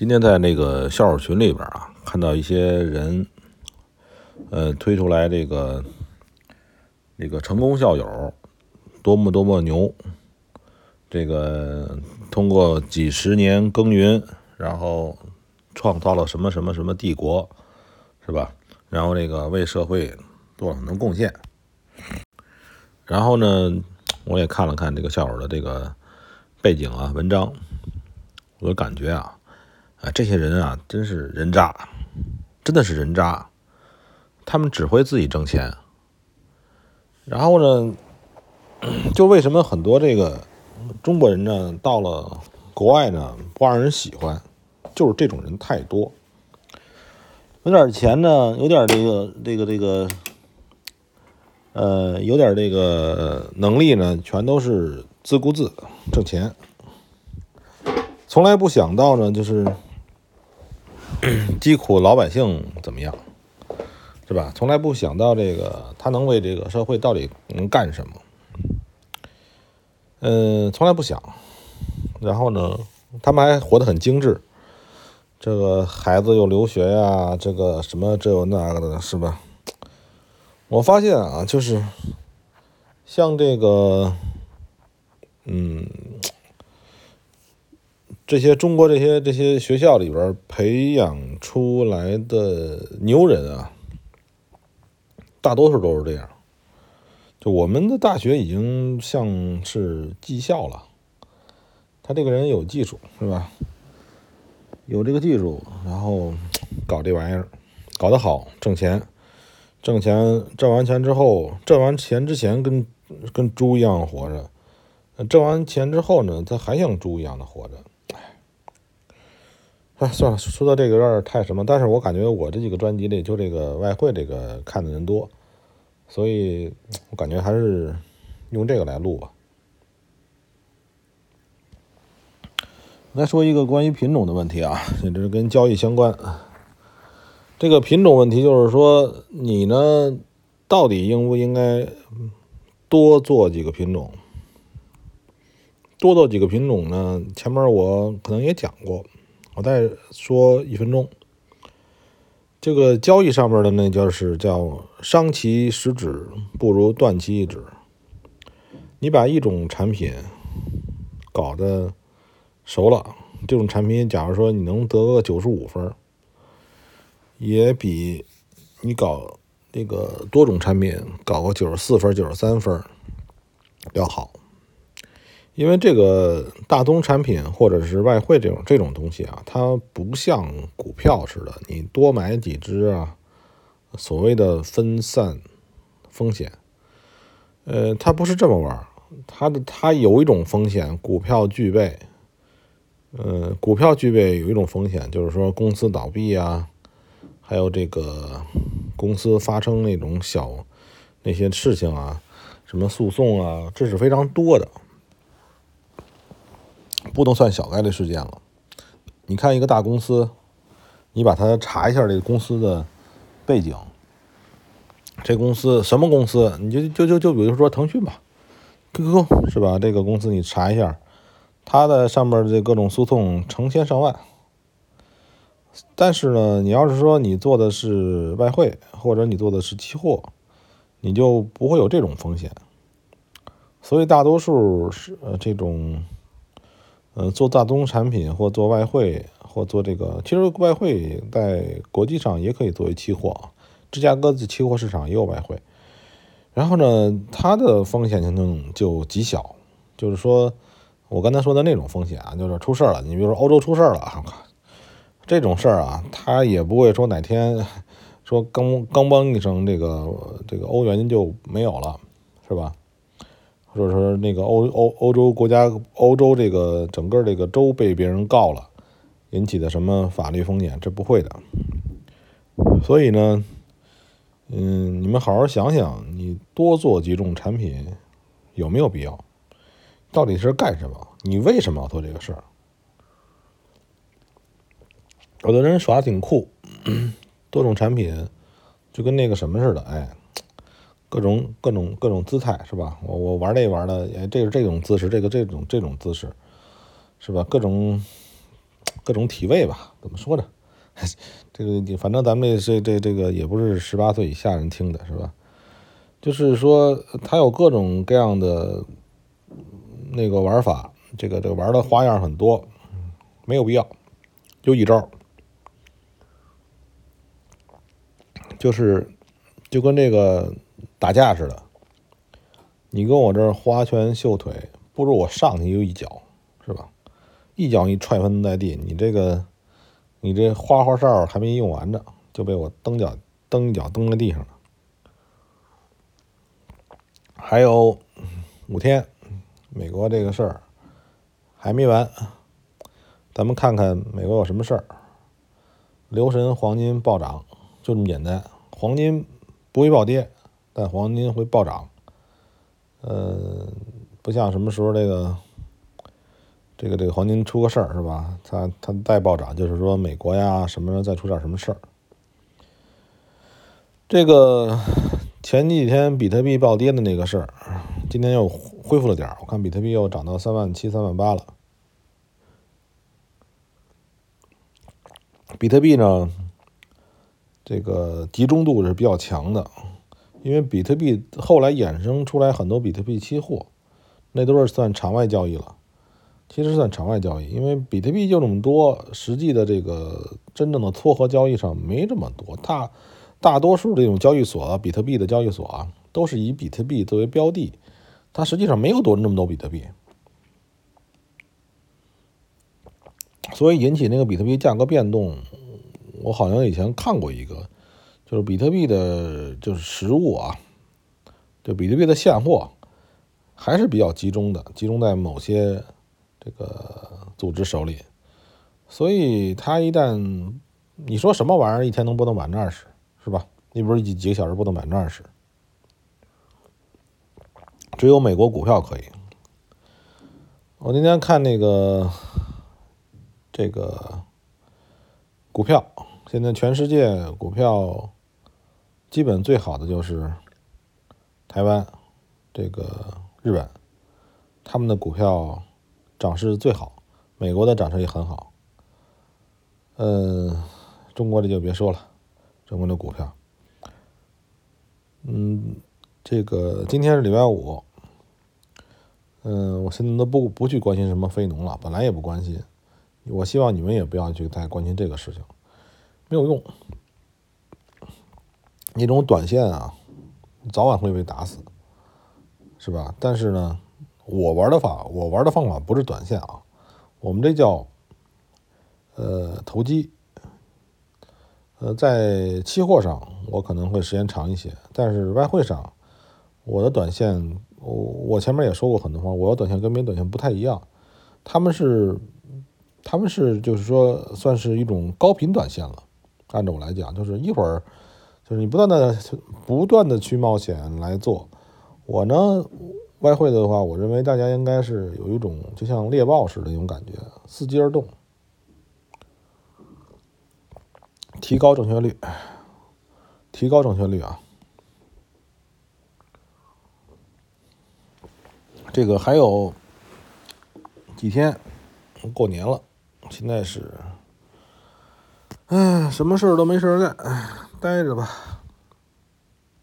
今天在那个校友群里边啊，看到一些人，呃，推出来这个这个成功校友，多么多么牛，这个通过几十年耕耘，然后创造了什么什么什么帝国，是吧？然后这个为社会做了很多贡献。然后呢，我也看了看这个校友的这个背景啊、文章，我的感觉啊。啊，这些人啊，真是人渣，真的是人渣。他们只会自己挣钱。然后呢，就为什么很多这个中国人呢，到了国外呢不让人喜欢，就是这种人太多。有点钱呢，有点这个这个这个，呃，有点这个能力呢，全都是自顾自挣钱，从来不想到呢，就是。疾苦老百姓怎么样，是吧？从来不想到这个他能为这个社会到底能干什么，嗯，从来不想。然后呢，他们还活得很精致，这个孩子又留学呀，这个什么这有那个的，是吧？我发现啊，就是像这个，嗯。这些中国这些这些学校里边培养出来的牛人啊，大多数都是这样。就我们的大学已经像是技校了，他这个人有技术是吧？有这个技术，然后搞这玩意儿，搞得好，挣钱，挣钱，挣完钱之后，挣完钱之前跟跟猪一样活着，挣完钱之后呢，他还像猪一样的活着。哎，算了，说到这个有点太什么，但是我感觉我这几个专辑里就这个外汇这个看的人多，所以我感觉还是用这个来录吧。来说一个关于品种的问题啊，也是跟交易相关。这个品种问题就是说，你呢到底应不应该多做几个品种？多做几个品种呢？前面我可能也讲过。我再说一分钟。这个交易上面的那就是叫伤其十指，不如断其一指。你把一种产品搞得熟了，这种产品，假如说你能得个九十五分，也比你搞那个多种产品搞个九十四分、九十三分要好。因为这个大宗产品或者是外汇这种这种东西啊，它不像股票似的，你多买几只啊，所谓的分散风险，呃，它不是这么玩它的它有一种风险，股票具备，呃，股票具备有一种风险，就是说公司倒闭啊，还有这个公司发生那种小那些事情啊，什么诉讼啊，这是非常多的。不能算小概率事件了。你看一个大公司，你把它查一下这个公司的背景，这公司什么公司？你就就就就比如说腾讯吧，QQ 是吧？这个公司你查一下，它的上面这各种诉讼成千上万。但是呢，你要是说你做的是外汇，或者你做的是期货，你就不会有这种风险。所以大多数是呃这种。呃，做大宗产品或做外汇或做这个，其实外汇在国际上也可以作为期货，芝加哥的期货市场也有外汇。然后呢，它的风险性能就极小，就是说我刚才说的那种风险啊，就是出事儿了，你比如说欧洲出事儿了，这种事儿啊，它也不会说哪天说刚刚嘣一声，这个这个欧元就没有了，是吧？或者说那个欧欧欧洲国家欧洲这个整个这个州被别人告了，引起的什么法律风险？这不会的。所以呢，嗯，你们好好想想，你多做几种产品有没有必要？到底是干什么？你为什么要做这个事儿？有的人耍挺酷，多种产品就跟那个什么似的，哎。各种各种各种姿态是吧？我我玩这玩的，哎，这是这种姿势，这个这种这种姿势，是吧？各种各种体位吧。怎么说呢？这个你反正咱们这这这个也不是十八岁以下人听的是吧？就是说他有各种各样的那个玩法，这个这个玩的花样很多，没有必要，就一招，就是就跟这个打架似的，你跟我这儿花拳绣腿，不如我上去就一脚，是吧？一脚一踹翻在地，你这个。你这花花哨还没用完呢，就被我蹬脚蹬一脚蹬在地上了。还有五天，美国这个事儿还没完，咱们看看美国有什么事儿。留神黄金暴涨，就这么简单。黄金不会暴跌，但黄金会暴涨。呃，不像什么时候这个。这个这个黄金出个事儿是吧？它它再暴涨，就是说美国呀什么再出点什么事儿。这个前几天比特币暴跌的那个事儿，今天又恢复了点儿。我看比特币又涨到三万七、三万八了。比特币呢，这个集中度是比较强的，因为比特币后来衍生出来很多比特币期货，那都是算场外交易了。其实算场外交易，因为比特币就这么多，实际的这个真正的撮合交易上没这么多。大大多数这种交易所，比特币的交易所啊，都是以比特币作为标的，它实际上没有多那么多比特币，所以引起那个比特币价格变动。我好像以前看过一个，就是比特币的，就是实物啊，就比特币的现货还是比较集中的，集中在某些。这个组织手里，所以他一旦你说什么玩意儿一天能波动百分之二十，是吧？你不是几几个小时波动百分之二十？只有美国股票可以。我那天看那个这个股票，现在全世界股票基本最好的就是台湾、这个日本，他们的股票。涨势最好，美国的涨势也很好。嗯，中国的就别说了，中国的股票。嗯，这个今天是礼拜五。嗯，我现在都不不去关心什么非农了，本来也不关心。我希望你们也不要去再关心这个事情，没有用。那种短线啊，早晚会被打死，是吧？但是呢。我玩的法，我玩的方法不是短线啊，我们这叫呃投机。呃，在期货上我可能会时间长一些，但是外汇上，我的短线，我我前面也说过很多话，我的短线跟别人短线不太一样，他们是他们是就是说算是一种高频短线了。按照我来讲，就是一会儿就是你不断的不断的去冒险来做，我呢。外汇的话，我认为大家应该是有一种就像猎豹似的那种感觉，伺机而动，提高正确率，提高正确率啊！这个还有几天过年了，现在是，哎，什么事儿都没事儿干，待着吧。